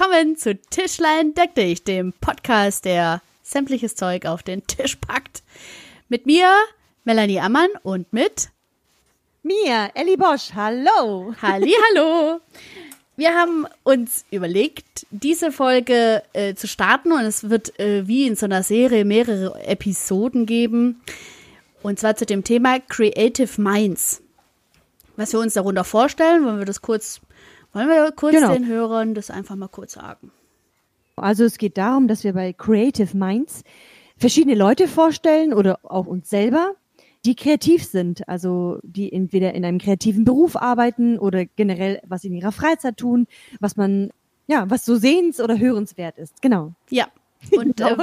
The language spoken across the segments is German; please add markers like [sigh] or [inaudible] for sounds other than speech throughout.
Willkommen zu Tischlein deck dich, dem Podcast, der sämtliches Zeug auf den Tisch packt. Mit mir, Melanie Ammann und mit mir, Ellie Bosch. Hallo. Halli, hallo. Wir haben uns überlegt, diese Folge äh, zu starten und es wird äh, wie in so einer Serie mehrere Episoden geben. Und zwar zu dem Thema Creative Minds. Was wir uns darunter vorstellen, wollen wir das kurz, wollen wir kurz genau. den Hörern das einfach mal kurz sagen. Also es geht darum, dass wir bei Creative Minds verschiedene Leute vorstellen oder auch uns selber, die kreativ sind, also die entweder in einem kreativen Beruf arbeiten oder generell was in ihrer Freizeit tun, was man, ja, was so sehens- oder hörenswert ist. Genau. Ja. Und äh, [laughs]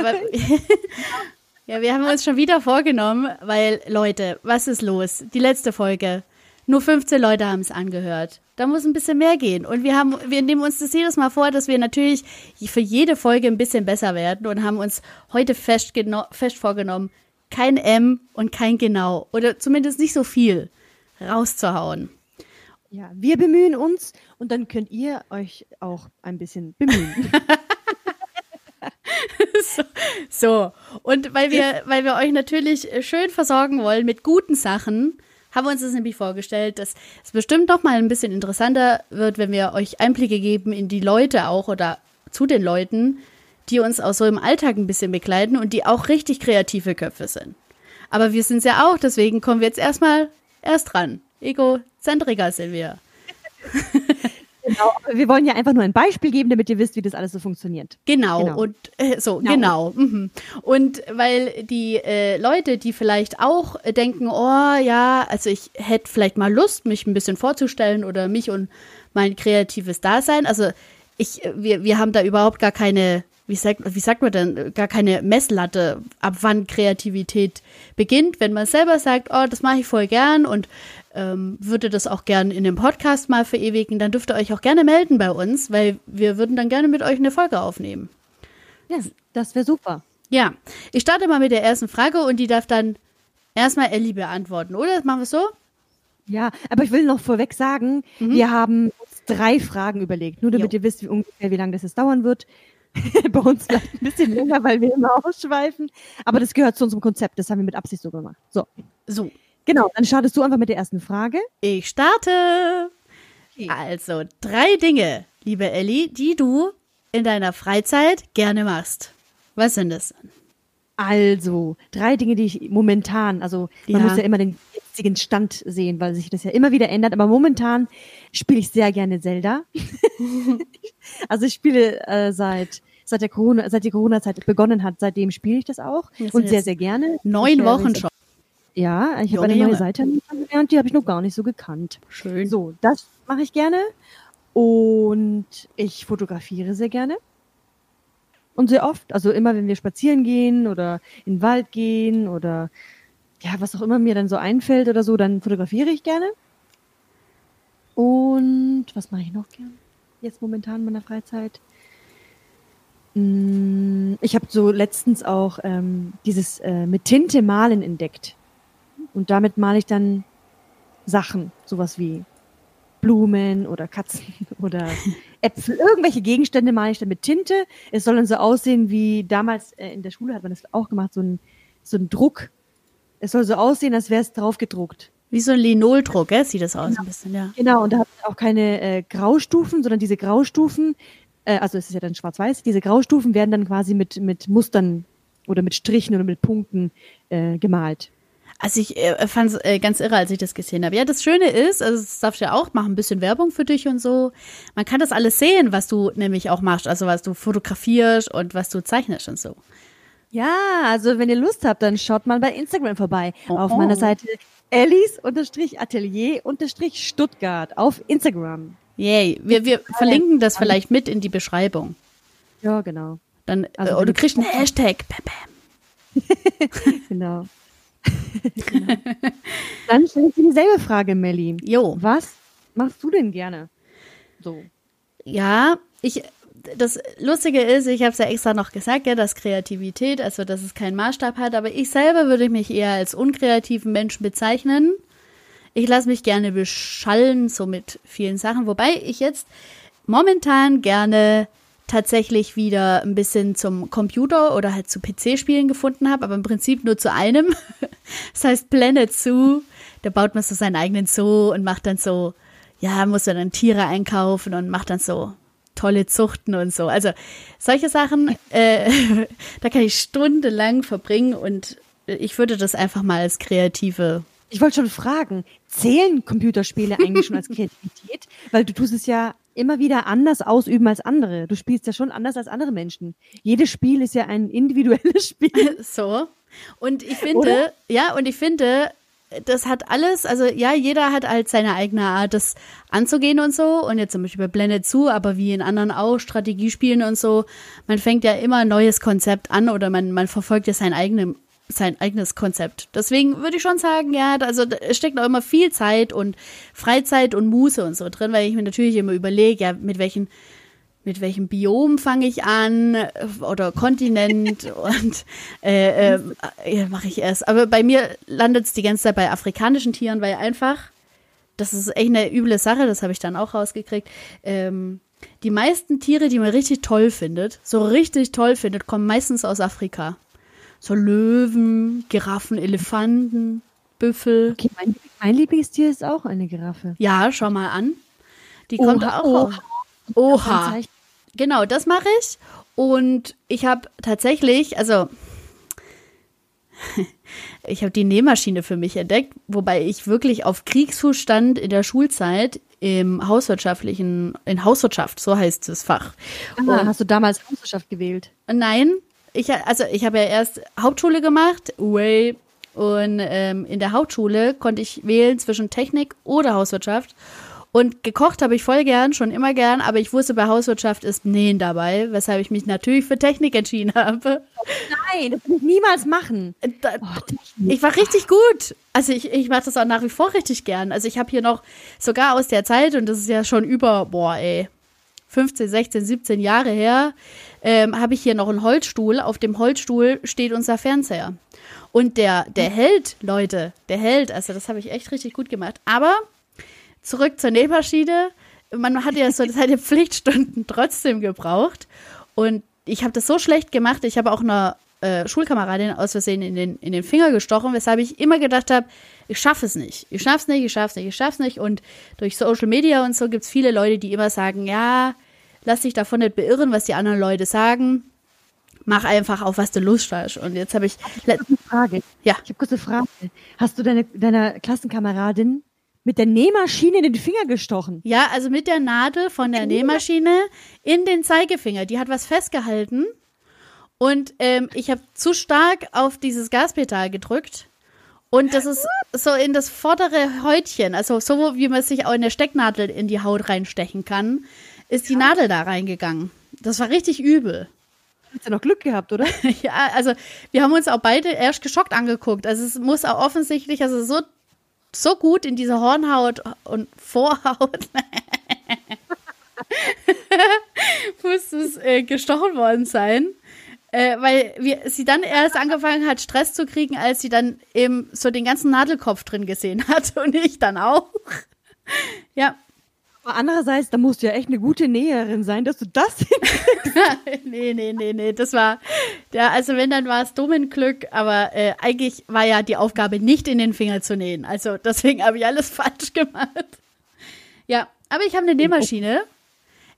ja, wir haben uns schon wieder vorgenommen, weil Leute, was ist los? Die letzte Folge. Nur 15 Leute haben es angehört. Da muss ein bisschen mehr gehen. Und wir haben, wir nehmen uns das jedes Mal vor, dass wir natürlich für jede Folge ein bisschen besser werden und haben uns heute fest, fest vorgenommen, kein M und kein Genau. Oder zumindest nicht so viel rauszuhauen. Ja, wir bemühen uns und dann könnt ihr euch auch ein bisschen bemühen. [laughs] so, so, und weil wir, weil wir euch natürlich schön versorgen wollen mit guten Sachen, haben wir uns das nämlich vorgestellt, dass es bestimmt noch mal ein bisschen interessanter wird, wenn wir euch Einblicke geben in die Leute auch oder zu den Leuten, die uns auch so im Alltag ein bisschen begleiten und die auch richtig kreative Köpfe sind. Aber wir sind es ja auch, deswegen kommen wir jetzt erstmal erst dran. Egozentriker sind wir. [laughs] Genau, wir wollen ja einfach nur ein Beispiel geben, damit ihr wisst, wie das alles so funktioniert. Genau, genau. und äh, so, genau. genau. Mhm. Und weil die äh, Leute, die vielleicht auch denken, oh ja, also ich hätte vielleicht mal Lust, mich ein bisschen vorzustellen oder mich und mein kreatives Dasein. Also ich, wir, wir haben da überhaupt gar keine wie sagt, wie sagt man denn, gar keine Messlatte, ab wann Kreativität beginnt. Wenn man selber sagt, oh, das mache ich voll gern und ähm, würde das auch gern in dem Podcast mal verewigen, dann dürft ihr euch auch gerne melden bei uns, weil wir würden dann gerne mit euch eine Folge aufnehmen. Ja, das wäre super. Ja, ich starte mal mit der ersten Frage und die darf dann erstmal Ellie beantworten, oder? Machen wir es so? Ja, aber ich will noch vorweg sagen, mhm. wir haben drei Fragen überlegt, nur damit jo. ihr wisst, wie ungefähr wie lange das jetzt dauern wird. [laughs] Bei uns vielleicht ein bisschen länger, weil wir immer ausschweifen. Aber das gehört zu unserem Konzept. Das haben wir mit Absicht so gemacht. So. So. Genau, dann startest du einfach mit der ersten Frage. Ich starte. Okay. Also, drei Dinge, liebe Elli, die du in deiner Freizeit gerne machst. Was sind das? Also, drei Dinge, die ich momentan, also man ja. muss ja immer den jetzigen Stand sehen, weil sich das ja immer wieder ändert, aber momentan spiele ich sehr gerne Zelda. [laughs] also ich spiele äh, seit seit der Corona, seit die Corona-Zeit begonnen hat, seitdem spiele ich das auch das und sehr, sehr gerne. Neun Wochen schon. Ja, ich habe eine neue Seite gelernt, die habe ich noch gar nicht so gekannt. Schön. So, das mache ich gerne. Und ich fotografiere sehr gerne. Und sehr oft, also immer wenn wir spazieren gehen oder in den Wald gehen oder ja, was auch immer mir dann so einfällt oder so, dann fotografiere ich gerne. Und was mache ich noch gern? Jetzt momentan in meiner Freizeit. Mm, ich habe so letztens auch ähm, dieses äh, mit Tinte malen entdeckt. Und damit male ich dann Sachen, sowas wie Blumen oder Katzen [laughs] oder Äpfel, irgendwelche Gegenstände male ich dann mit Tinte. Es soll dann so aussehen wie damals äh, in der Schule hat man das auch gemacht, so ein, so ein Druck. Es soll so aussehen, als wäre es drauf gedruckt. Wie so ein Linoldruck, gell? sieht das aus genau. ein bisschen, ja. Genau, und da hat auch keine äh, Graustufen, sondern diese Graustufen, äh, also es ist ja dann schwarz-weiß, diese Graustufen werden dann quasi mit, mit Mustern oder mit Strichen oder mit Punkten äh, gemalt. Also ich äh, fand es äh, ganz irre, als ich das gesehen habe. Ja, das Schöne ist, also das darfst du ja auch machen, ein bisschen Werbung für dich und so. Man kann das alles sehen, was du nämlich auch machst, also was du fotografierst und was du zeichnest und so. Ja, also wenn ihr Lust habt, dann schaut mal bei Instagram vorbei. Oh, auf oh. meiner Seite Ellis-Atelier-Stuttgart auf Instagram. Yay. Wir, wir verlinken das vielleicht mit in die Beschreibung. Ja, genau. Dann, also, äh, oder du kriegst einen Hashtag. [laughs] Bam, bam. genau. [laughs] genau. Dann stelle ich dir dieselbe Frage, Melly. Jo. Was machst du denn gerne? So. Ja, ich das Lustige ist, ich habe es ja extra noch gesagt, ja, dass Kreativität, also dass es keinen Maßstab hat, aber ich selber würde mich eher als unkreativen Menschen bezeichnen. Ich lasse mich gerne beschallen, so mit vielen Sachen, wobei ich jetzt momentan gerne tatsächlich wieder ein bisschen zum Computer oder halt zu PC-Spielen gefunden habe, aber im Prinzip nur zu einem. [laughs] das heißt Planet Zoo. Da baut man so seinen eigenen Zoo und macht dann so, ja, muss man dann Tiere einkaufen und macht dann so tolle Zuchten und so. Also solche Sachen, [laughs] äh, [laughs] da kann ich stundenlang verbringen und ich würde das einfach mal als kreative. Ich wollte schon fragen, zählen Computerspiele eigentlich schon als Kreativität? Weil du tust es ja immer wieder anders ausüben als andere. Du spielst ja schon anders als andere Menschen. Jedes Spiel ist ja ein individuelles [laughs] Spiel. So. Und ich finde, Oder? ja, und ich finde, das hat alles, also ja, jeder hat halt seine eigene Art, das anzugehen und so. Und jetzt zum Beispiel bei Blended zu, aber wie in anderen auch, Strategiespielen und so. Man fängt ja immer ein neues Konzept an oder man, man verfolgt ja sein, eigene, sein eigenes Konzept. Deswegen würde ich schon sagen, ja, also es steckt auch immer viel Zeit und Freizeit und Muße und so drin, weil ich mir natürlich immer überlege, ja, mit welchen mit welchem Biom fange ich an oder Kontinent [laughs] und äh, äh, äh mache ich erst. Aber bei mir landet es die ganze Zeit bei afrikanischen Tieren, weil einfach, das ist echt eine üble Sache, das habe ich dann auch rausgekriegt. Ähm, die meisten Tiere, die man richtig toll findet, so richtig toll findet, kommen meistens aus Afrika. So Löwen, Giraffen, Elefanten, Büffel. Okay, mein, mein Lieblingstier ist auch eine Giraffe. Ja, schau mal an. Die kommt auch. Oha. Oha. Genau, das mache ich. Und ich habe tatsächlich, also [laughs] ich habe die Nähmaschine für mich entdeckt, wobei ich wirklich auf Kriegsfuß stand in der Schulzeit im hauswirtschaftlichen, in Hauswirtschaft, so heißt das Fach. Ah, hast du damals Hauswirtschaft gewählt? Nein, ich, also ich habe ja erst Hauptschule gemacht, way, und ähm, in der Hauptschule konnte ich wählen zwischen Technik oder Hauswirtschaft. Und gekocht habe ich voll gern, schon immer gern, aber ich wusste, bei Hauswirtschaft ist Nähen dabei, weshalb ich mich natürlich für Technik entschieden habe. Nein, das will ich niemals machen. Da, oh, ich war richtig gut. Also ich, ich mache das auch nach wie vor richtig gern. Also ich habe hier noch sogar aus der Zeit, und das ist ja schon über, boah, ey, 15, 16, 17 Jahre her, ähm, habe ich hier noch einen Holzstuhl. Auf dem Holzstuhl steht unser Fernseher. Und der, der hält, Leute, der hält. Also das habe ich echt richtig gut gemacht. Aber zurück zur Nähmaschine. Man hat ja so [laughs] seine Pflichtstunden trotzdem gebraucht. Und ich habe das so schlecht gemacht. Ich habe auch einer äh, Schulkameradin aus Versehen in den, in den Finger gestochen, weshalb ich immer gedacht habe, ich schaffe es nicht. Ich schaff's nicht, ich schaff's nicht, ich schaff's nicht. Und durch Social Media und so gibt es viele Leute, die immer sagen, ja, lass dich davon nicht beirren, was die anderen Leute sagen. Mach einfach auf, was du Lust hast. Und jetzt habe ich. Ich habe eine Frage. Ja. Ich habe kurz eine Frage. Hast du deine, deiner Klassenkameradin mit der Nähmaschine in den Finger gestochen. Ja, also mit der Nadel von der Nähmaschine in den Zeigefinger. Die hat was festgehalten. Und ähm, ich habe zu stark auf dieses Gaspedal gedrückt. Und das ist so in das vordere Häutchen, also so wie man sich auch in der Stecknadel in die Haut reinstechen kann, ist die Nadel da reingegangen. Das war richtig übel. Hast du noch Glück gehabt, oder? [laughs] ja, also wir haben uns auch beide erst geschockt angeguckt. Also es muss auch offensichtlich, also so so gut in diese Hornhaut und Vorhaut [laughs] muss es äh, gestochen worden sein. Äh, weil wir, sie dann erst angefangen hat, Stress zu kriegen, als sie dann eben so den ganzen Nadelkopf drin gesehen hat [laughs] und ich dann auch. ja. Aber andererseits, da musst du ja echt eine gute Näherin sein, dass du das [laughs] [laughs] Nee, nee, nee, nee, das war, ja, also wenn, dann war es Glück, aber äh, eigentlich war ja die Aufgabe, nicht in den Finger zu nähen. Also deswegen habe ich alles [laughs] falsch gemacht. Ja, aber ich habe eine Nähmaschine.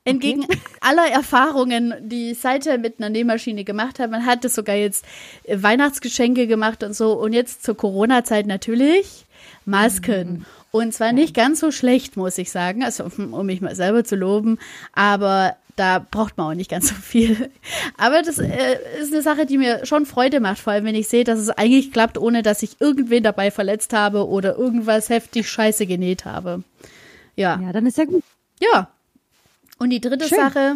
Entgegen okay. aller Erfahrungen, die ich seither mit einer Nähmaschine gemacht habe, man hatte sogar jetzt äh, Weihnachtsgeschenke gemacht und so und jetzt zur Corona-Zeit natürlich Masken. Mhm. Und zwar nicht ganz so schlecht, muss ich sagen, also um mich mal selber zu loben, aber da braucht man auch nicht ganz so viel. Aber das äh, ist eine Sache, die mir schon Freude macht, vor allem wenn ich sehe, dass es eigentlich klappt, ohne dass ich irgendwen dabei verletzt habe oder irgendwas heftig scheiße genäht habe. Ja. Ja, dann ist ja gut. Ja. Und die dritte Schön. Sache,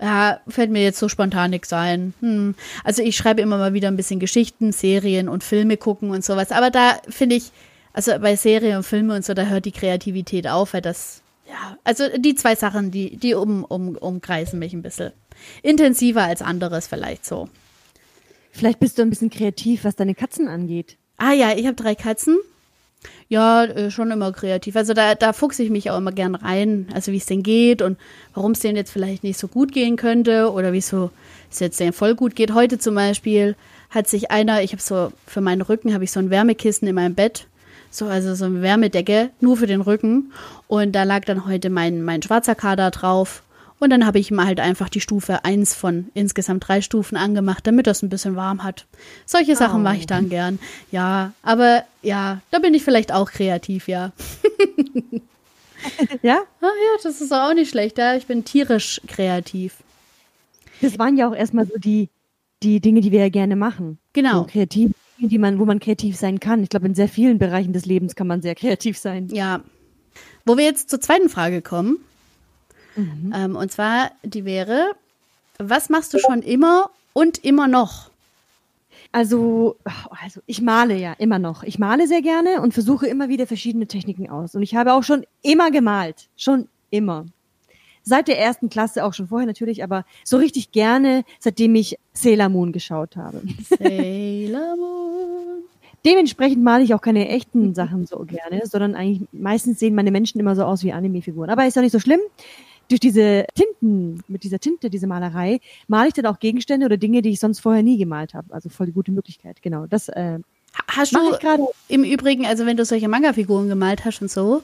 ja, fällt mir jetzt so spontan nichts ein. Hm. Also ich schreibe immer mal wieder ein bisschen Geschichten, Serien und Filme gucken und sowas. Aber da finde ich, also bei Serien und Filmen und so, da hört die Kreativität auf, weil das, ja, also die zwei Sachen, die, die um, um, umkreisen mich ein bisschen. Intensiver als anderes vielleicht so. Vielleicht bist du ein bisschen kreativ, was deine Katzen angeht. Ah ja, ich habe drei Katzen. Ja, äh, schon immer kreativ. Also da, da fuchse ich mich auch immer gern rein, also wie es denen geht und warum es denen jetzt vielleicht nicht so gut gehen könnte oder wieso es jetzt denen voll gut geht. Heute zum Beispiel hat sich einer, ich habe so, für meinen Rücken habe ich so ein Wärmekissen in meinem Bett, so, also so eine Wärmedecke, nur für den Rücken. Und da lag dann heute mein, mein schwarzer Kader drauf. Und dann habe ich ihm halt einfach die Stufe 1 von insgesamt drei Stufen angemacht, damit das ein bisschen warm hat. Solche Sachen oh. mache ich dann gern. Ja, aber ja, da bin ich vielleicht auch kreativ, ja. [laughs] ja? Ah, ja, das ist auch nicht schlecht. Ja, ich bin tierisch kreativ. Das waren ja auch erstmal so die, die Dinge, die wir ja gerne machen. Genau. So kreativ, die man, wo man kreativ sein kann. Ich glaube, in sehr vielen Bereichen des Lebens kann man sehr kreativ sein. Ja. Wo wir jetzt zur zweiten Frage kommen. Mhm. Ähm, und zwar, die wäre, was machst du schon immer und immer noch? Also, also ich male ja immer noch. Ich male sehr gerne und versuche immer wieder verschiedene Techniken aus. Und ich habe auch schon immer gemalt. Schon immer. Seit der ersten Klasse, auch schon vorher natürlich, aber so richtig gerne, seitdem ich Sailor Moon geschaut habe. Sailor Moon. [laughs] Dementsprechend male ich auch keine echten Sachen so gerne, sondern eigentlich meistens sehen meine Menschen immer so aus wie Anime-Figuren. Aber ist ja nicht so schlimm durch diese Tinten, mit dieser Tinte, diese Malerei, male ich dann auch Gegenstände oder Dinge, die ich sonst vorher nie gemalt habe. Also voll die gute Möglichkeit, genau. Das äh, Hast du im Übrigen, also wenn du solche Manga-Figuren gemalt hast und so,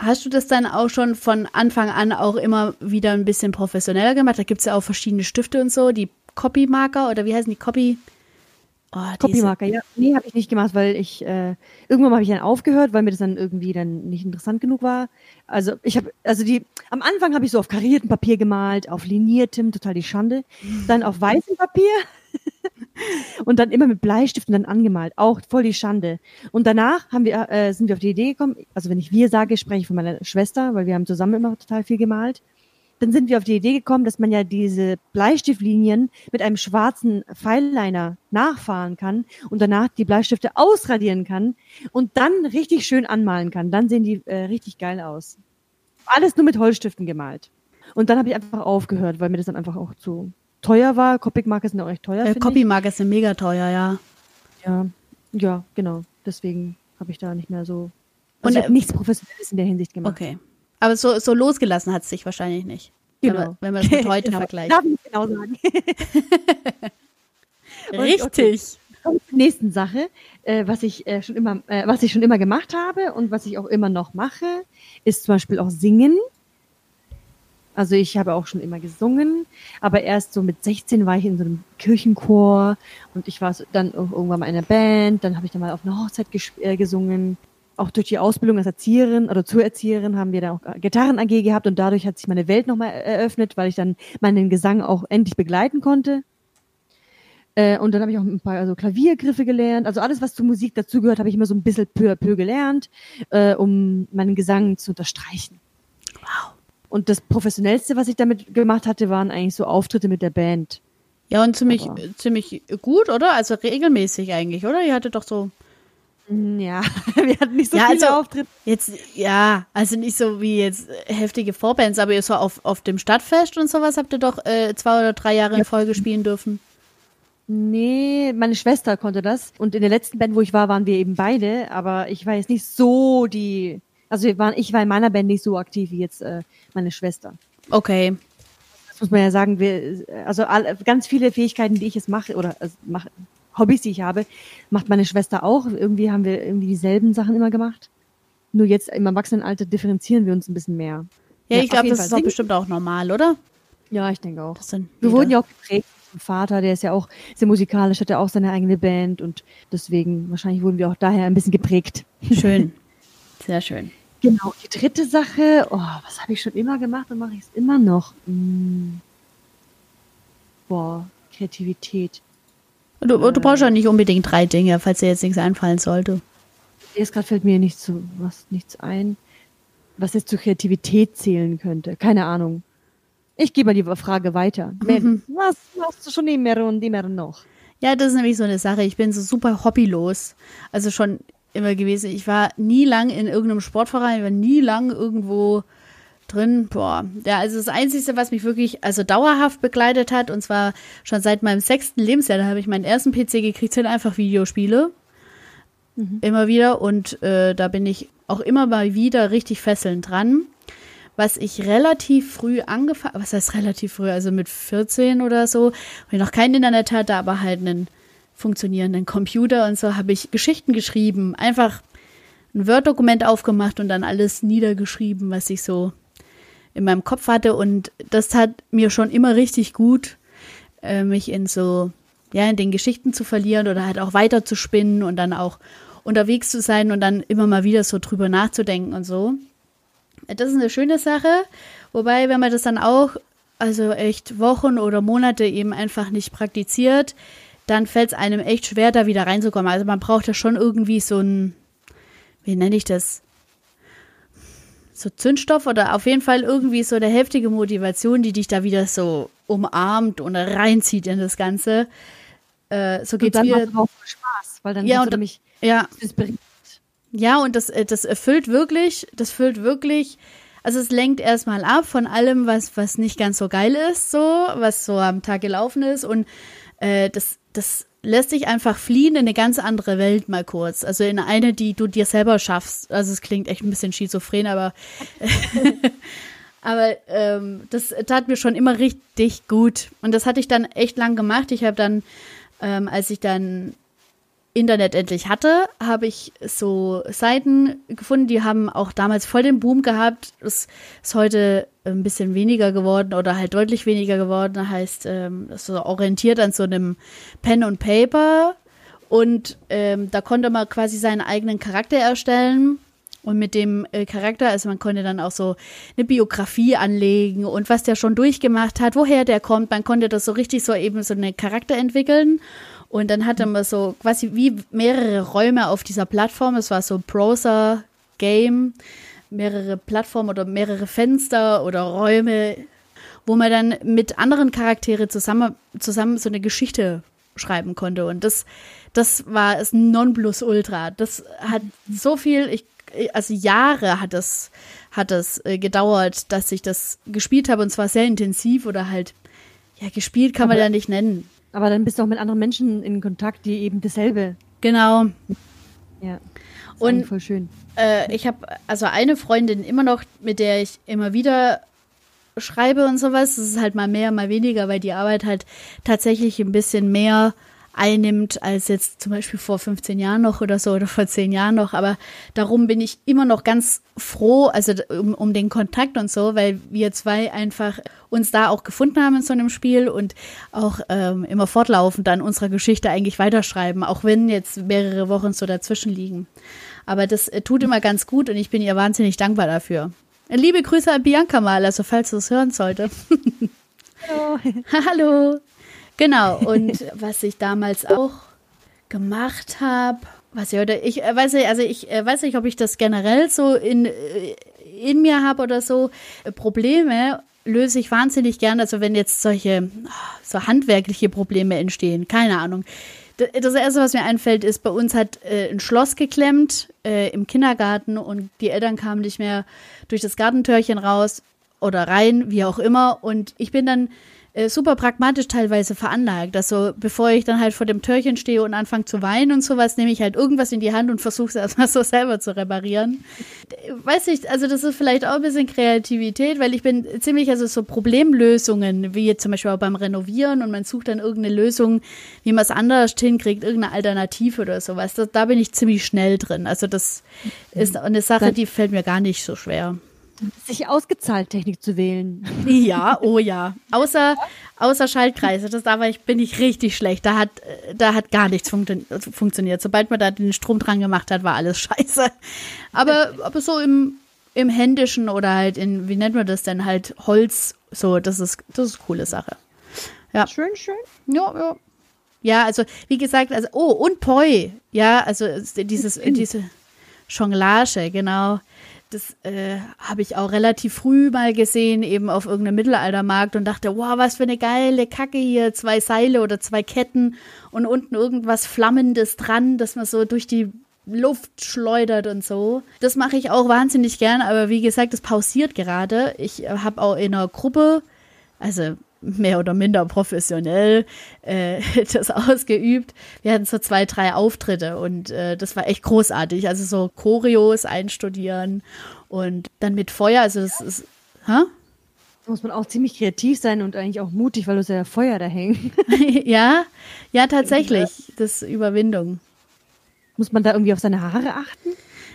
hast du das dann auch schon von Anfang an auch immer wieder ein bisschen professioneller gemacht? Da gibt es ja auch verschiedene Stifte und so, die Copy-Marker oder wie heißen die Copy? Oh, Copymarker, ja. Nee, habe ich nicht gemacht, weil ich äh, irgendwann habe ich dann aufgehört, weil mir das dann irgendwie dann nicht interessant genug war. Also ich habe, also die, am Anfang habe ich so auf kariertem Papier gemalt, auf liniertem, total die Schande. Dann auf weißem Papier [laughs] und dann immer mit Bleistiften dann angemalt, auch voll die Schande. Und danach haben wir, äh, sind wir auf die Idee gekommen, also wenn ich wir sage, spreche ich von meiner Schwester, weil wir haben zusammen immer total viel gemalt dann sind wir auf die Idee gekommen, dass man ja diese Bleistiftlinien mit einem schwarzen Pfeilliner nachfahren kann und danach die Bleistifte ausradieren kann und dann richtig schön anmalen kann. Dann sehen die äh, richtig geil aus. Alles nur mit Holzstiften gemalt. Und dann habe ich einfach aufgehört, weil mir das dann einfach auch zu teuer war. Copic-Marker sind auch echt teuer. Äh, Copy-Marker sind mega teuer, ja. Ja, ja, genau. Deswegen habe ich da nicht mehr so. Also und habe nichts Professionelles in der Hinsicht gemacht. Okay. Aber so, so losgelassen hat es sich wahrscheinlich nicht. Genau. Wenn, man, das mit [laughs] heute genau. vergleicht. Darf ich genau sagen. [laughs] Richtig. Und zur nächsten Sache, äh, was ich äh, schon immer, äh, was ich schon immer gemacht habe und was ich auch immer noch mache, ist zum Beispiel auch Singen. Also ich habe auch schon immer gesungen, aber erst so mit 16 war ich in so einem Kirchenchor und ich war dann irgendwann mal in einer Band, dann habe ich dann mal auf einer Hochzeit äh, gesungen auch durch die Ausbildung als Erzieherin oder zur Erzieherin haben wir da auch Gitarren AG gehabt und dadurch hat sich meine Welt nochmal eröffnet, weil ich dann meinen Gesang auch endlich begleiten konnte. Äh, und dann habe ich auch ein paar also Klaviergriffe gelernt. Also alles, was zur Musik dazugehört, habe ich immer so ein bisschen peu à peu gelernt, äh, um meinen Gesang zu unterstreichen. Und das Professionellste, was ich damit gemacht hatte, waren eigentlich so Auftritte mit der Band. Ja, und ziemlich, ziemlich gut, oder? Also regelmäßig eigentlich, oder? Ihr hattet doch so hm, ja, [laughs] wir hatten nicht so ja, viele also, Auftritte. Jetzt, ja, also nicht so wie jetzt heftige Vorbands, aber so auf, auf dem Stadtfest und sowas habt ihr doch äh, zwei oder drei Jahre in Folge spielen dürfen. Nee, meine Schwester konnte das. Und in der letzten Band, wo ich war, waren wir eben beide. Aber ich war jetzt nicht so die. Also wir waren, ich war in meiner Band nicht so aktiv wie jetzt äh, meine Schwester. Okay. Das muss man ja sagen. Wir, also all, ganz viele Fähigkeiten, die ich jetzt mache oder also mache, Hobbys, die ich habe, macht meine Schwester auch. Irgendwie haben wir irgendwie dieselben Sachen immer gemacht. Nur jetzt im Erwachsenenalter differenzieren wir uns ein bisschen mehr. Ja, ja ich glaube, das Fall. ist auch bestimmt auch normal, oder? Ja, ich denke auch. wir wurden ja auch geprägt vom Vater, der ist ja auch sehr musikalisch, hat ja auch seine eigene Band und deswegen, wahrscheinlich wurden wir auch daher ein bisschen geprägt. Schön. [laughs] Sehr schön. Genau. Die dritte Sache, oh, was habe ich schon immer gemacht und mache ich es immer noch? Hm. Boah, Kreativität. Du, du brauchst ja nicht unbedingt drei Dinge, falls dir jetzt nichts einfallen sollte. Jetzt gerade fällt mir nicht zu, was, nichts ein, was jetzt zur Kreativität zählen könnte. Keine Ahnung. Ich gebe mal die Frage weiter. Mhm. Was machst du schon immer und immer noch? Ja, das ist nämlich so eine Sache. Ich bin so super hobbylos. Also schon immer gewesen. Ich war nie lang in irgendeinem Sportverein, ich war nie lang irgendwo drin. Boah, ja, also das Einzige, was mich wirklich also dauerhaft begleitet hat, und zwar schon seit meinem sechsten Lebensjahr, da habe ich meinen ersten PC gekriegt, sind einfach Videospiele. mhm. immer wieder und äh, da bin ich auch immer mal wieder richtig fesselnd dran. Was ich relativ früh angefangen, was heißt relativ früh, also mit 14 oder so, wo ich noch kein Internet hatte, aber halt einen funktionierenden Computer und so, habe ich Geschichten geschrieben. Einfach ein Word-Dokument aufgemacht und dann alles niedergeschrieben, was ich so in meinem Kopf hatte. Und das tat mir schon immer richtig gut, äh, mich in so, ja, in den Geschichten zu verlieren oder halt auch weiter zu spinnen und dann auch unterwegs zu sein und dann immer mal wieder so drüber nachzudenken und so. Das ist eine schöne Sache. Wobei, wenn man das dann auch, also echt Wochen oder Monate eben einfach nicht praktiziert, dann fällt es einem echt schwer, da wieder reinzukommen. Also man braucht ja schon irgendwie so ein, wie nenne ich das? So Zündstoff oder auf jeden Fall irgendwie so eine heftige Motivation, die dich da wieder so umarmt und reinzieht in das Ganze. Äh, so mir. macht es auch Spaß, weil dann ja, und, nämlich ja. Ja, und das, äh, das erfüllt wirklich, das füllt wirklich, also es lenkt erstmal ab von allem, was, was nicht ganz so geil ist, so, was so am Tag gelaufen ist. Und äh, das, das lässt dich einfach fliehen in eine ganz andere Welt mal kurz. Also in eine, die du dir selber schaffst. Also es klingt echt ein bisschen schizophren, aber [laughs] aber ähm, das tat mir schon immer richtig gut. Und das hatte ich dann echt lang gemacht. Ich habe dann, ähm, als ich dann Internet endlich hatte, habe ich so Seiten gefunden, die haben auch damals voll den Boom gehabt. Das ist heute ein bisschen weniger geworden oder halt deutlich weniger geworden. Das heißt, ähm, so orientiert an so einem Pen und Paper. Und ähm, da konnte man quasi seinen eigenen Charakter erstellen. Und mit dem äh, Charakter, also man konnte dann auch so eine Biografie anlegen und was der schon durchgemacht hat, woher der kommt. Man konnte das so richtig so eben so einen Charakter entwickeln. Und dann hatte man so quasi wie mehrere Räume auf dieser Plattform. Es war so ein Browser-Game, mehrere Plattformen oder mehrere Fenster oder Räume, wo man dann mit anderen Charaktere zusammen, zusammen so eine Geschichte schreiben konnte. Und das, das war das Nonplusultra. Das hat so viel, ich, also Jahre hat das, hat das äh, gedauert, dass ich das gespielt habe und zwar sehr intensiv oder halt, ja, gespielt kann man ja nicht nennen. Aber dann bist du auch mit anderen Menschen in Kontakt, die eben dasselbe. Genau. Ja. Und voll schön. Äh, ich habe also eine Freundin immer noch, mit der ich immer wieder schreibe und sowas. Das ist halt mal mehr, mal weniger, weil die Arbeit halt tatsächlich ein bisschen mehr einnimmt als jetzt zum Beispiel vor 15 Jahren noch oder so oder vor 10 Jahren noch. Aber darum bin ich immer noch ganz froh, also um, um den Kontakt und so, weil wir zwei einfach uns da auch gefunden haben in so einem Spiel und auch ähm, immer fortlaufend an unserer Geschichte eigentlich weiterschreiben, auch wenn jetzt mehrere Wochen so dazwischen liegen. Aber das äh, tut immer ganz gut und ich bin ihr wahnsinnig dankbar dafür. Liebe Grüße an Bianca mal, also falls du es hören sollte. Hallo. [laughs] Hallo. Genau, [laughs] und was ich damals auch gemacht habe, was ich heute, ich äh, weiß nicht, also ich äh, weiß nicht, ob ich das generell so in, äh, in mir habe oder so. Probleme löse ich wahnsinnig gern, also wenn jetzt solche so handwerkliche Probleme entstehen, keine Ahnung. Das erste, was mir einfällt, ist, bei uns hat äh, ein Schloss geklemmt äh, im Kindergarten und die Eltern kamen nicht mehr durch das Gartentürchen raus oder rein, wie auch immer. Und ich bin dann äh, super pragmatisch teilweise veranlagt. Also bevor ich dann halt vor dem Türchen stehe und anfange zu weinen und sowas, nehme ich halt irgendwas in die Hand und versuche es [laughs] erstmal so selber zu reparieren. Weiß ich, also das ist vielleicht auch ein bisschen Kreativität, weil ich bin ziemlich, also so Problemlösungen, wie jetzt zum Beispiel auch beim Renovieren und man sucht dann irgendeine Lösung, wie man es anders hinkriegt, irgendeine Alternative oder sowas. Das, da bin ich ziemlich schnell drin. Also das ist eine Sache, die fällt mir gar nicht so schwer sich ausgezahlt, Technik zu wählen. Ja, oh ja. Außer, außer Schaltkreise, das da war ich, bin ich richtig schlecht. Da hat, da hat gar nichts funktio funktioniert. Sobald man da den Strom dran gemacht hat, war alles [laughs] scheiße. Aber, aber so im, im Händischen oder halt in, wie nennt man das denn, halt Holz, so, das ist, das ist eine coole Sache. Ja. Schön, schön. Ja, ja. Ja, also, wie gesagt, also, oh, und Poi. Ja, also, dieses, diese Jonglage, genau das äh, habe ich auch relativ früh mal gesehen, eben auf irgendeinem Mittelaltermarkt und dachte, wow, was für eine geile Kacke hier, zwei Seile oder zwei Ketten und unten irgendwas Flammendes dran, dass man so durch die Luft schleudert und so. Das mache ich auch wahnsinnig gern, aber wie gesagt, das pausiert gerade. Ich habe auch in einer Gruppe, also mehr oder minder professionell äh, [laughs] das ausgeübt. Wir hatten so zwei, drei Auftritte und äh, das war echt großartig. Also so Choreos einstudieren und dann mit Feuer, also das ist, hä? Da muss man auch ziemlich kreativ sein und eigentlich auch mutig, weil du ja Feuer da hängen. [laughs] ja, ja, tatsächlich. Das ist Überwindung. Muss man da irgendwie auf seine Haare achten?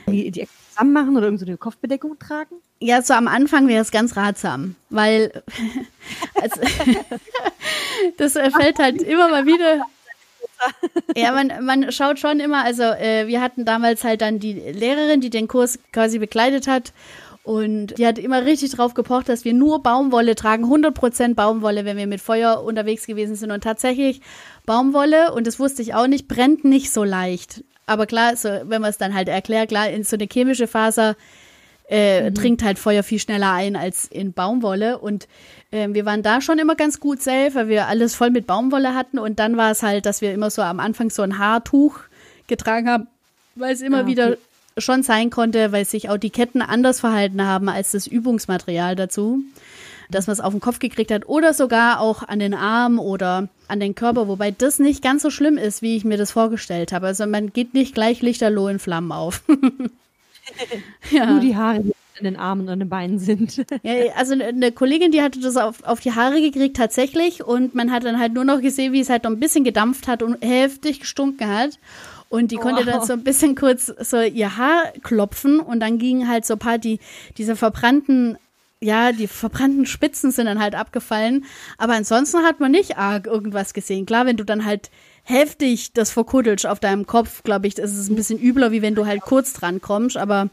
Die, die zusammen machen oder irgendeine so Kopfbedeckung tragen? Ja, so am Anfang wäre es ganz ratsam, weil [laughs] also, [laughs] das fällt halt immer mal wieder. Ja, man, man schaut schon immer, also äh, wir hatten damals halt dann die Lehrerin, die den Kurs quasi begleitet hat und die hat immer richtig drauf gepocht, dass wir nur Baumwolle tragen, 100% Baumwolle, wenn wir mit Feuer unterwegs gewesen sind und tatsächlich Baumwolle, und das wusste ich auch nicht, brennt nicht so leicht. Aber klar, so, wenn man es dann halt erklärt, klar, in so eine chemische Faser äh, mhm. dringt halt Feuer viel schneller ein als in Baumwolle. Und äh, wir waren da schon immer ganz gut safe, weil wir alles voll mit Baumwolle hatten. Und dann war es halt, dass wir immer so am Anfang so ein Haartuch getragen haben, weil es immer ah, okay. wieder schon sein konnte, weil sich auch die Ketten anders verhalten haben als das Übungsmaterial dazu dass man es auf den Kopf gekriegt hat oder sogar auch an den Arm oder an den Körper, wobei das nicht ganz so schlimm ist, wie ich mir das vorgestellt habe. Also man geht nicht gleich lichterloh in Flammen auf. [laughs] ja. Nur die Haare, an den Armen und an den Beinen sind. [laughs] ja, also eine Kollegin, die hatte das auf, auf die Haare gekriegt tatsächlich und man hat dann halt nur noch gesehen, wie es halt noch ein bisschen gedampft hat und heftig gestunken hat. Und die konnte wow. dann so ein bisschen kurz so ihr Haar klopfen und dann gingen halt so ein paar die, diese verbrannten ja, die verbrannten Spitzen sind dann halt abgefallen. Aber ansonsten hat man nicht arg irgendwas gesehen. Klar, wenn du dann halt heftig das verkuddelst auf deinem Kopf, glaube ich, ist es ein bisschen übler, wie wenn du halt kurz dran kommst. Aber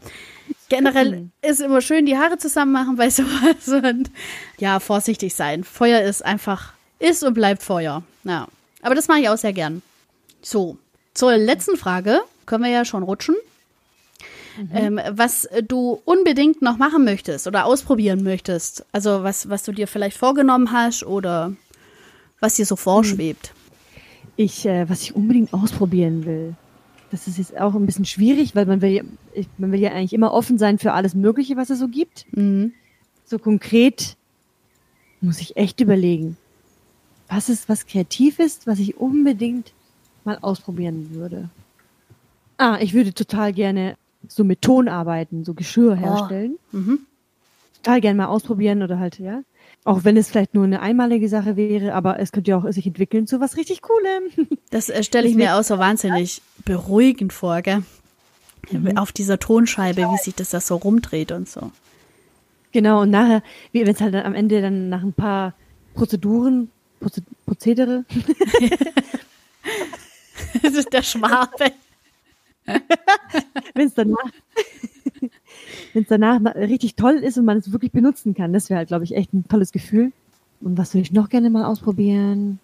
generell ist immer schön, die Haare zusammen machen [laughs] bei sowas und ja, vorsichtig sein. Feuer ist einfach, ist und bleibt Feuer. Ja. Aber das mache ich auch sehr gern. So, zur letzten Frage können wir ja schon rutschen mhm. ähm, was du unbedingt noch machen möchtest oder ausprobieren möchtest. Also was, was du dir vielleicht vorgenommen hast oder was dir so vorschwebt. Ich, äh, was ich unbedingt ausprobieren will. Das ist jetzt auch ein bisschen schwierig, weil man will, ja, man will ja eigentlich immer offen sein für alles Mögliche, was es so gibt. Mhm. So konkret muss ich echt überlegen, was ist, was kreativ ist, was ich unbedingt mal ausprobieren würde. Ah, ich würde total gerne so mit Ton arbeiten, so Geschirr oh. herstellen. Oh. Mhm. Total gerne mal ausprobieren oder halt, ja. Auch wenn es vielleicht nur eine einmalige Sache wäre, aber es könnte ja auch sich entwickeln zu was richtig Coolem. [laughs] Das äh, stelle ich mir auch so wahnsinnig beruhigend vor, gell? Mhm. Auf dieser Tonscheibe, wie sich das da so rumdreht und so. Genau, und nachher, wenn es halt am Ende dann nach ein paar Prozeduren, Prozedere. [laughs] das ist der Schwabe. Wenn es danach, wenn's danach [laughs] richtig toll ist und man es wirklich benutzen kann, das wäre halt, glaube ich, echt ein tolles Gefühl. Und was würde ich noch gerne mal ausprobieren?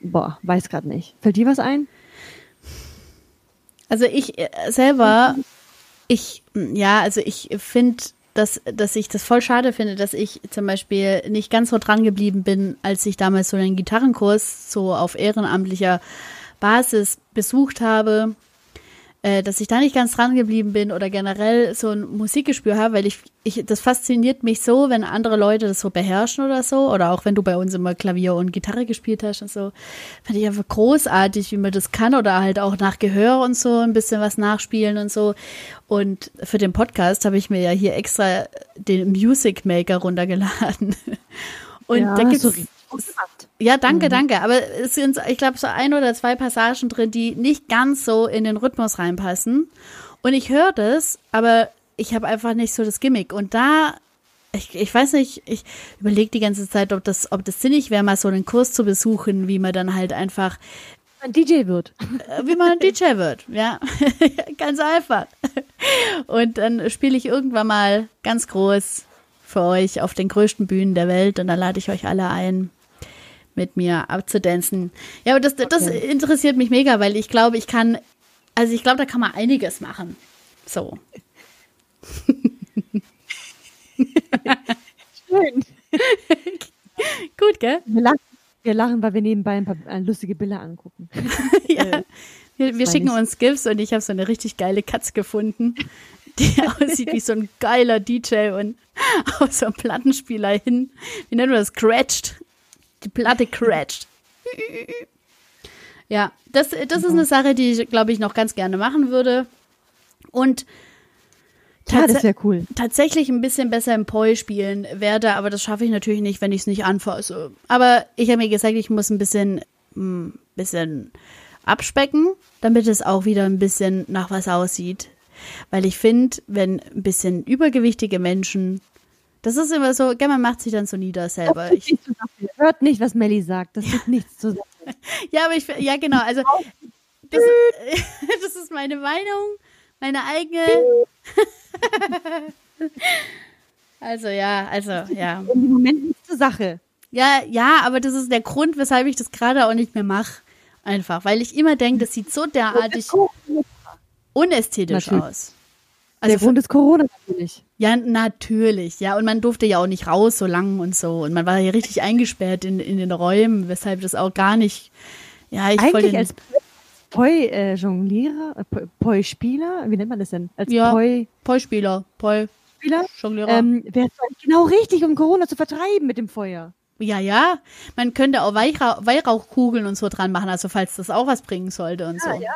Boah, weiß gerade nicht. Fällt dir was ein? Also ich äh, selber, ich, ja, also ich finde, dass, dass ich das voll schade finde, dass ich zum Beispiel nicht ganz so dran geblieben bin, als ich damals so einen Gitarrenkurs so auf ehrenamtlicher Basis besucht habe äh, dass ich da nicht ganz dran geblieben bin oder generell so ein Musikgespür habe, weil ich, ich, das fasziniert mich so, wenn andere Leute das so beherrschen oder so, oder auch wenn du bei uns immer Klavier und Gitarre gespielt hast und so, fand ich einfach großartig, wie man das kann oder halt auch nach Gehör und so ein bisschen was nachspielen und so. Und für den Podcast habe ich mir ja hier extra den Music Maker runtergeladen. [laughs] Und ja, da gibt's so ja, danke, mhm. danke. Aber es sind, ich glaube, so ein oder zwei Passagen drin, die nicht ganz so in den Rhythmus reinpassen. Und ich höre das, aber ich habe einfach nicht so das Gimmick. Und da, ich, ich weiß nicht, ich überlege die ganze Zeit, ob das, ob das sinnig wäre, mal so einen Kurs zu besuchen, wie man dann halt einfach ein DJ wird. Äh, wie man ein DJ wird, ja. [laughs] ganz einfach. Und dann spiele ich irgendwann mal ganz groß für euch auf den größten Bühnen der Welt und dann lade ich euch alle ein mit mir abzudancen. Ja, aber das, okay. das interessiert mich mega, weil ich glaube, ich kann, also ich glaube, da kann man einiges machen. So. Schön. [laughs] Gut, gell? Wir lachen, wir lachen, weil wir nebenbei ein paar ein lustige Bilder angucken. [laughs] ja. Äh, wir, wir schicken uns GIFs und ich habe so eine richtig geile Katze gefunden, die [laughs] aussieht wie so ein geiler DJ und auf so einem Plattenspieler hin. Wie nennen wir das? Scratched Die Platte crasht. Ja, das, das ist eine Sache, die ich, glaube ich, noch ganz gerne machen würde. Und ja, das wäre cool. Tatsächlich ein bisschen besser im Poi spielen werde, aber das schaffe ich natürlich nicht, wenn ich es nicht anfasse. Aber ich habe mir gesagt, ich muss ein bisschen, ein hm, bisschen abspecken, damit es auch wieder ein bisschen nach was aussieht. Weil ich finde, wenn ein bisschen übergewichtige Menschen, das ist immer so, ja, man macht sich dann so nieder selber. Ich, Hört nicht, was Melly sagt, das tut nichts zusammen. [laughs] ja, aber ich, ja genau, also das, [laughs] das ist meine Meinung, meine eigene. [laughs] also ja, also ja. Im Moment nicht zur Sache. Ja, ja, aber das ist der Grund, weshalb ich das gerade auch nicht mehr mache. Einfach, weil ich immer denke, das sieht so derartig unästhetisch aus. Also der Grund ist Corona natürlich. Ja, natürlich, ja. Und man durfte ja auch nicht raus so lang und so. Und man war ja richtig eingesperrt in, in den Räumen, weshalb das auch gar nicht. Ja, ich Eigentlich als Poi-Jonglierer, äh, Poi-Spieler, wie nennt man das denn? Als ja, Poi-Spieler, Poi-Spieler, Jonglierer. Ähm, Wäre es genau richtig, um Corona zu vertreiben mit dem Feuer. Ja, ja. Man könnte auch Weihrauch, Weihrauchkugeln und so dran machen, also falls das auch was bringen sollte und ja, so. Ja.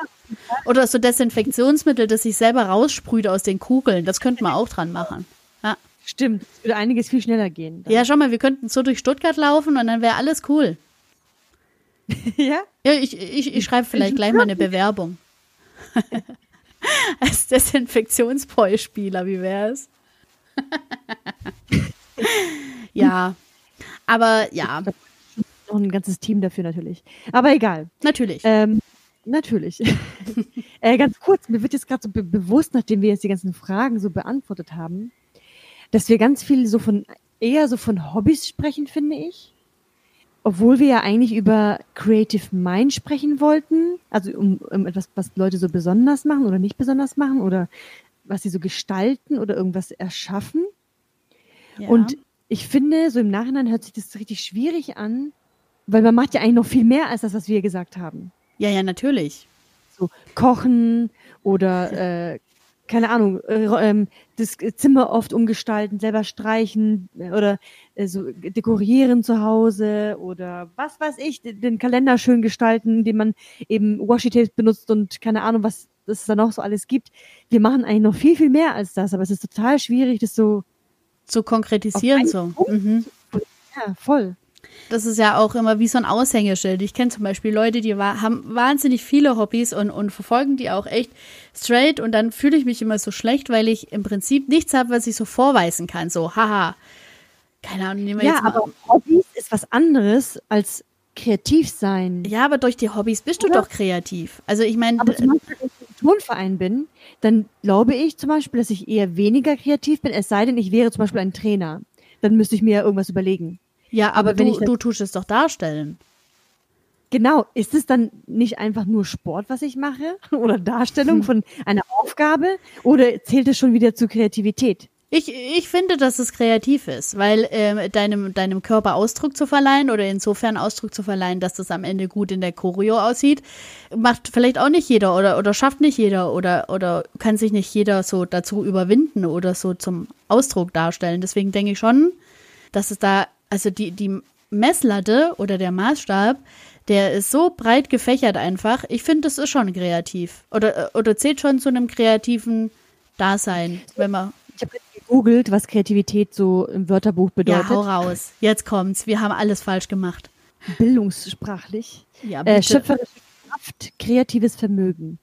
Oder so Desinfektionsmittel, das sich selber raussprüht aus den Kugeln. Das könnte man auch dran machen. Ja. Stimmt. Es würde einiges viel schneller gehen. Dann. Ja, schau mal, wir könnten so durch Stuttgart laufen und dann wäre alles cool. [laughs] ja? Ja, ich, ich, ich schreibe vielleicht gleich mal eine Bewerbung. [laughs] Als Desinfektionsbräuspieler, wie wäre es? [laughs] ja. Aber ja. Noch ein ganzes Team dafür natürlich. Aber egal. Natürlich. Ähm, natürlich. [laughs] äh, ganz kurz, mir wird jetzt gerade so be bewusst, nachdem wir jetzt die ganzen Fragen so beantwortet haben, dass wir ganz viel so von, eher so von Hobbys sprechen, finde ich. Obwohl wir ja eigentlich über Creative Mind sprechen wollten, also um, um etwas, was Leute so besonders machen oder nicht besonders machen oder was sie so gestalten oder irgendwas erschaffen. Ja. Und ich finde, so im Nachhinein hört sich das richtig schwierig an, weil man macht ja eigentlich noch viel mehr als das, was wir gesagt haben. Ja, ja, natürlich. So kochen oder [laughs] äh, keine Ahnung, äh, ähm, das Zimmer oft umgestalten, selber streichen oder äh, so dekorieren zu Hause oder was weiß ich, den Kalender schön gestalten, indem man eben Washi-Tape benutzt und keine Ahnung, was es da noch so alles gibt. Wir machen eigentlich noch viel, viel mehr als das, aber es ist total schwierig, das so zu konkretisieren. So. Mhm. Ja, voll. Das ist ja auch immer wie so ein Aushängeschild. Ich kenne zum Beispiel Leute, die wa haben wahnsinnig viele Hobbys und, und verfolgen die auch echt straight und dann fühle ich mich immer so schlecht, weil ich im Prinzip nichts habe, was ich so vorweisen kann. So, haha. Keine Ahnung, nehmen wir ja, jetzt mal. aber Hobbys ist was anderes als kreativ sein. Ja, aber durch die Hobbys bist Oder? du doch kreativ. Also ich meine. Aber zum Beispiel, ich im Turnverein bin, dann glaube ich zum Beispiel, dass ich eher weniger kreativ bin, es sei denn, ich wäre zum Beispiel ein Trainer. Dann müsste ich mir ja irgendwas überlegen. Ja, aber, aber wenn du, ich du tust es doch darstellen. Genau, ist es dann nicht einfach nur Sport, was ich mache? [laughs] Oder Darstellung [laughs] von einer Aufgabe? Oder zählt es schon wieder zu Kreativität? Ich, ich finde, dass es kreativ ist, weil äh, deinem, deinem Körper Ausdruck zu verleihen oder insofern Ausdruck zu verleihen, dass das am Ende gut in der Choreo aussieht, macht vielleicht auch nicht jeder oder, oder schafft nicht jeder oder, oder kann sich nicht jeder so dazu überwinden oder so zum Ausdruck darstellen. Deswegen denke ich schon, dass es da, also die, die Messlatte oder der Maßstab, der ist so breit gefächert einfach. Ich finde, das ist schon kreativ. Oder, oder zählt schon zu einem kreativen Dasein, wenn man. Ich habe gegoogelt, was Kreativität so im Wörterbuch bedeutet. Ja, hau raus. Jetzt kommt's. Wir haben alles falsch gemacht. Bildungssprachlich. Ja, äh, bitte. Äh, schöpferische Kraft, kreatives Vermögen.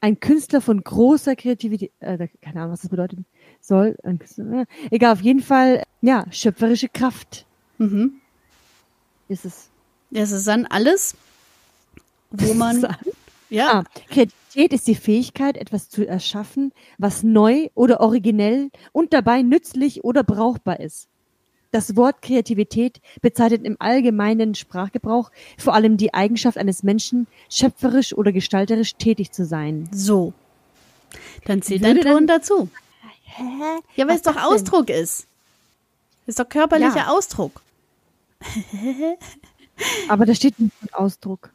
Ein Künstler von großer Kreativität, äh, keine Ahnung, was das bedeutet soll. Ein Künstler, äh, egal, auf jeden Fall, ja, schöpferische Kraft. Mhm. Ist es. Es ist dann alles, wo man. Ja. Ah, Kreativität ist die Fähigkeit, etwas zu erschaffen, was neu oder originell und dabei nützlich oder brauchbar ist. Das Wort Kreativität bezeichnet im allgemeinen Sprachgebrauch vor allem die Eigenschaft eines Menschen, schöpferisch oder gestalterisch tätig zu sein. So. Dann zählt dein Ton dazu. Hä? Ja, weil es doch Ausdruck denn? ist. Ist doch körperlicher ja. Ausdruck. [laughs] Aber da steht nicht Ausdruck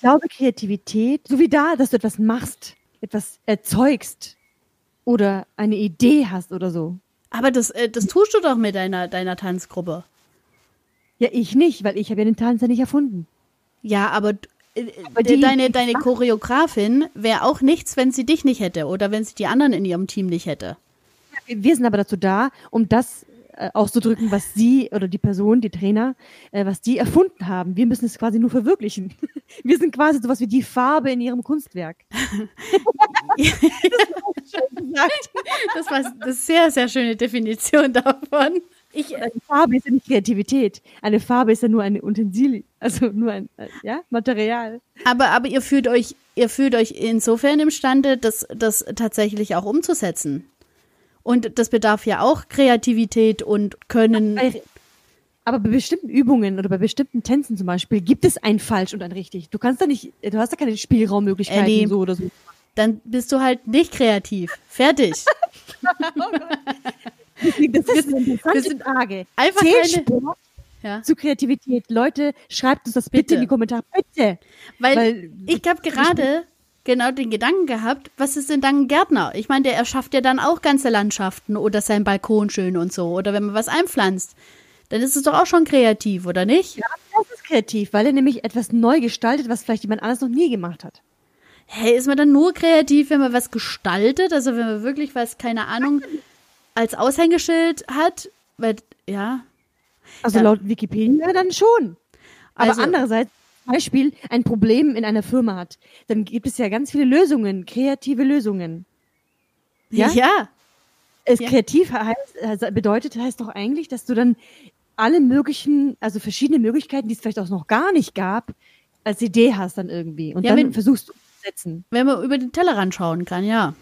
glaube, Kreativität, so wie da, dass du etwas machst, etwas erzeugst oder eine Idee hast oder so. Aber das, äh, das tust du doch mit deiner, deiner Tanzgruppe. Ja, ich nicht, weil ich habe ja den Tanz ja nicht erfunden. Ja, aber, äh, aber die, deine, deine Choreografin wäre auch nichts, wenn sie dich nicht hätte oder wenn sie die anderen in ihrem Team nicht hätte. Wir sind aber dazu da, um das äh, auszudrücken, was sie oder die Person, die Trainer, äh, was die erfunden haben. Wir müssen es quasi nur verwirklichen. [laughs] Wir sind quasi sowas wie die Farbe in ihrem Kunstwerk. [laughs] das war eine sehr, sehr schöne Definition davon. Ich, eine Farbe ist ja nicht Kreativität. Eine Farbe ist ja nur ein Utensil, also nur ein äh, ja, Material. Aber, aber ihr fühlt euch, ihr fühlt euch insofern imstande, das, das tatsächlich auch umzusetzen. Und das bedarf ja auch Kreativität und Können. Aber bei bestimmten Übungen oder bei bestimmten Tänzen zum Beispiel gibt es ein falsch und ein richtig. Du kannst da nicht, du hast da keine Spielraummöglichkeiten Ellie, so oder so. Dann bist du halt nicht kreativ. Fertig. [laughs] das ist eine interessante Frage. Einfach keine, ja. zu Kreativität. Leute, schreibt uns das bitte, bitte in die Kommentare. Bitte. Weil, Weil ich habe gerade genau den Gedanken gehabt, was ist denn dann ein Gärtner? Ich meine, der erschafft ja dann auch ganze Landschaften oder sein Balkon schön und so. Oder wenn man was einpflanzt, dann ist es doch auch schon kreativ, oder nicht? Ja, das ist kreativ, weil er nämlich etwas neu gestaltet, was vielleicht jemand anders noch nie gemacht hat. Hey, ist man dann nur kreativ, wenn man was gestaltet? Also wenn man wirklich was, keine Ahnung, als Aushängeschild hat? Weil, ja. Also ja. laut Wikipedia dann schon. Aber also, andererseits Beispiel ein Problem in einer Firma hat, dann gibt es ja ganz viele Lösungen, kreative Lösungen. Ja. ja. Es ja. kreativ heißt, bedeutet heißt doch eigentlich, dass du dann alle möglichen, also verschiedene Möglichkeiten, die es vielleicht auch noch gar nicht gab, als Idee hast dann irgendwie und ja, dann wenn, versuchst du umzusetzen. Wenn man über den Tellerrand schauen kann, ja.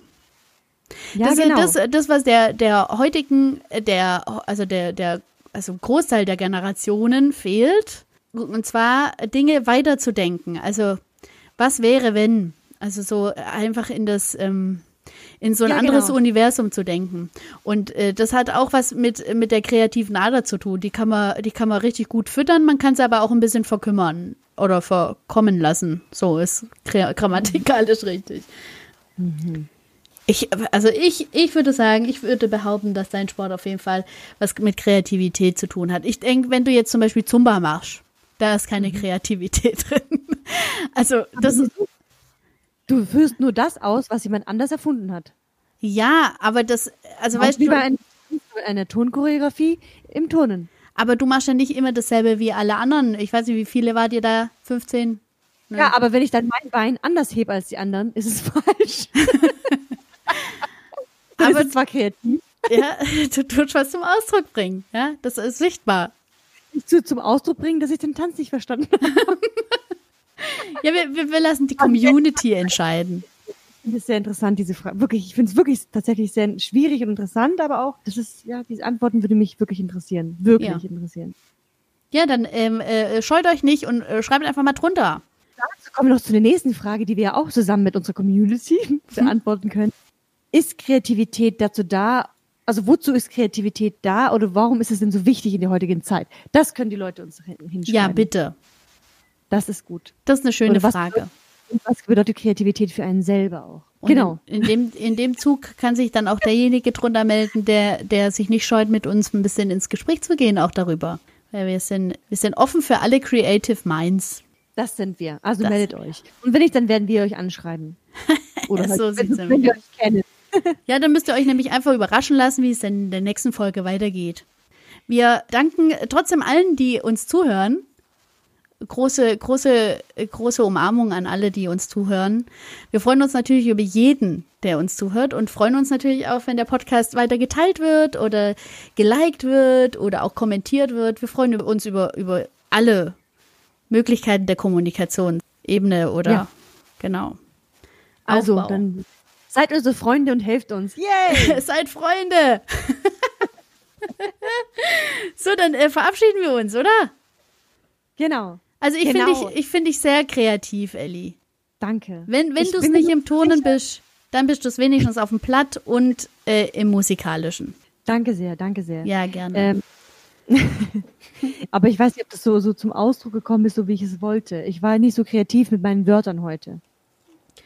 Ja, das, genau. das, das, was der, der heutigen, der, also der, der, also Großteil der Generationen fehlt, und zwar Dinge weiterzudenken. Also, was wäre, wenn? Also so einfach in das, ähm, in so ein ja, anderes genau. Universum zu denken. Und äh, das hat auch was mit, mit der kreativen Ader zu tun. Die kann man, die kann man richtig gut füttern, man kann sie aber auch ein bisschen verkümmern oder verkommen lassen. So ist grammatikalisch richtig. Mhm. Ich, also ich, ich würde sagen, ich würde behaupten, dass dein Sport auf jeden Fall was mit Kreativität zu tun hat. Ich denke, wenn du jetzt zum Beispiel Zumba machst, da ist keine mhm. Kreativität [laughs] drin. Also das ist. Du führst nur das aus, was jemand anders erfunden hat. Ja, aber das, also weißt du. Wie bei ein, einer Tonchoreografie im Turnen. Aber du machst ja nicht immer dasselbe wie alle anderen. Ich weiß nicht, wie viele wart ihr da? 15? Ne? Ja, aber wenn ich dann mein Bein anders hebe als die anderen, ist es [laughs] falsch. [laughs] aber ist zwar kreativ. Ja, du tust was zum Ausdruck bringen. Ja, das ist sichtbar zu, zum Ausdruck bringen, dass ich den Tanz nicht verstanden habe. [laughs] ja, wir, wir, wir lassen die Community entscheiden. Ich finde es sehr interessant, diese Frage. Wirklich, ich finde es wirklich tatsächlich sehr schwierig und interessant, aber auch, das ist, ja, diese Antworten würde mich wirklich interessieren. Wirklich ja. interessieren. Ja, dann ähm, äh, scheut euch nicht und äh, schreibt einfach mal drunter. Dazu kommen wir noch zu der nächsten Frage, die wir ja auch zusammen mit unserer Community [laughs] beantworten können. Ist Kreativität dazu da, also wozu ist Kreativität da oder warum ist es denn so wichtig in der heutigen Zeit? Das können die Leute uns hinschreiben. Ja, bitte. Das ist gut. Das ist eine schöne was Frage. Bedeutet, was bedeutet Kreativität für einen selber auch? Und genau. In, in, dem, in dem Zug kann sich dann auch derjenige drunter melden, der, der sich nicht scheut, mit uns ein bisschen ins Gespräch zu gehen, auch darüber. Weil wir sind, wir sind offen für alle Creative Minds. Das sind wir. Also das meldet euch. Und wenn nicht, dann werden wir euch anschreiben. [laughs] Oder ja, so halt, wenn, wenn wir euch kennen ja, dann müsst ihr euch nämlich einfach überraschen lassen, wie es denn in der nächsten Folge weitergeht. Wir danken trotzdem allen, die uns zuhören. Große, große, große Umarmung an alle, die uns zuhören. Wir freuen uns natürlich über jeden, der uns zuhört und freuen uns natürlich auch, wenn der Podcast weiter geteilt wird oder geliked wird oder auch kommentiert wird. Wir freuen uns über, über alle Möglichkeiten der Kommunikationsebene oder ja. genau. Also, Aufbau. dann Seid unsere Freunde und helft uns. Yay! [laughs] Seid Freunde! [laughs] so, dann äh, verabschieden wir uns, oder? Genau. Also ich genau. finde dich, ich finde dich sehr kreativ, Elli. Danke. Wenn, wenn du es nicht im Turnen bist, dann bist du es wenigstens auf dem Platt und äh, im Musikalischen. Danke sehr, danke sehr. Ja, gerne. Ähm, [laughs] aber ich weiß nicht, ob das so, so zum Ausdruck gekommen ist, so wie ich es wollte. Ich war nicht so kreativ mit meinen Wörtern heute.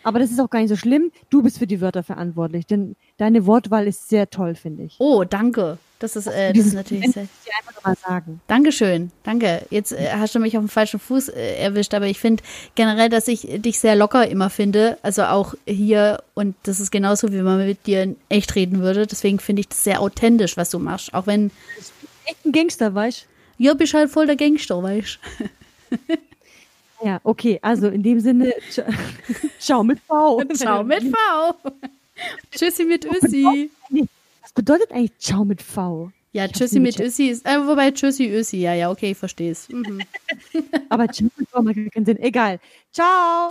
Aber das ist auch gar nicht so schlimm. Du bist für die Wörter verantwortlich, denn deine Wortwahl ist sehr toll, finde ich. Oh, danke. Das ist, äh, das ist natürlich sehr. Ich einfach mal sagen. Dankeschön, danke. Jetzt äh, hast du mich auf dem falschen Fuß äh, erwischt, aber ich finde generell, dass ich dich sehr locker immer finde. Also auch hier und das ist genauso, wie man mit dir in echt reden würde. Deswegen finde ich das sehr authentisch, was du machst. Auch wenn. Echt ein Gangster, weißt Ja, bist halt voll der Gangster, weißt [laughs] Ja, okay. Also in dem Sinne, ciao [laughs] mit V. [laughs] Ciao mit V. [laughs] Tschüssi mit Össi. Was bedeutet eigentlich ciao mit V? Ja, Ich Tschüssi mit. Össi ist, äh, wobei Tschüssi Össi, ja, ja, okay, ich verstehe es. Mhm. Aber ciao mit V macht keinen Sinn. Egal. Ciao.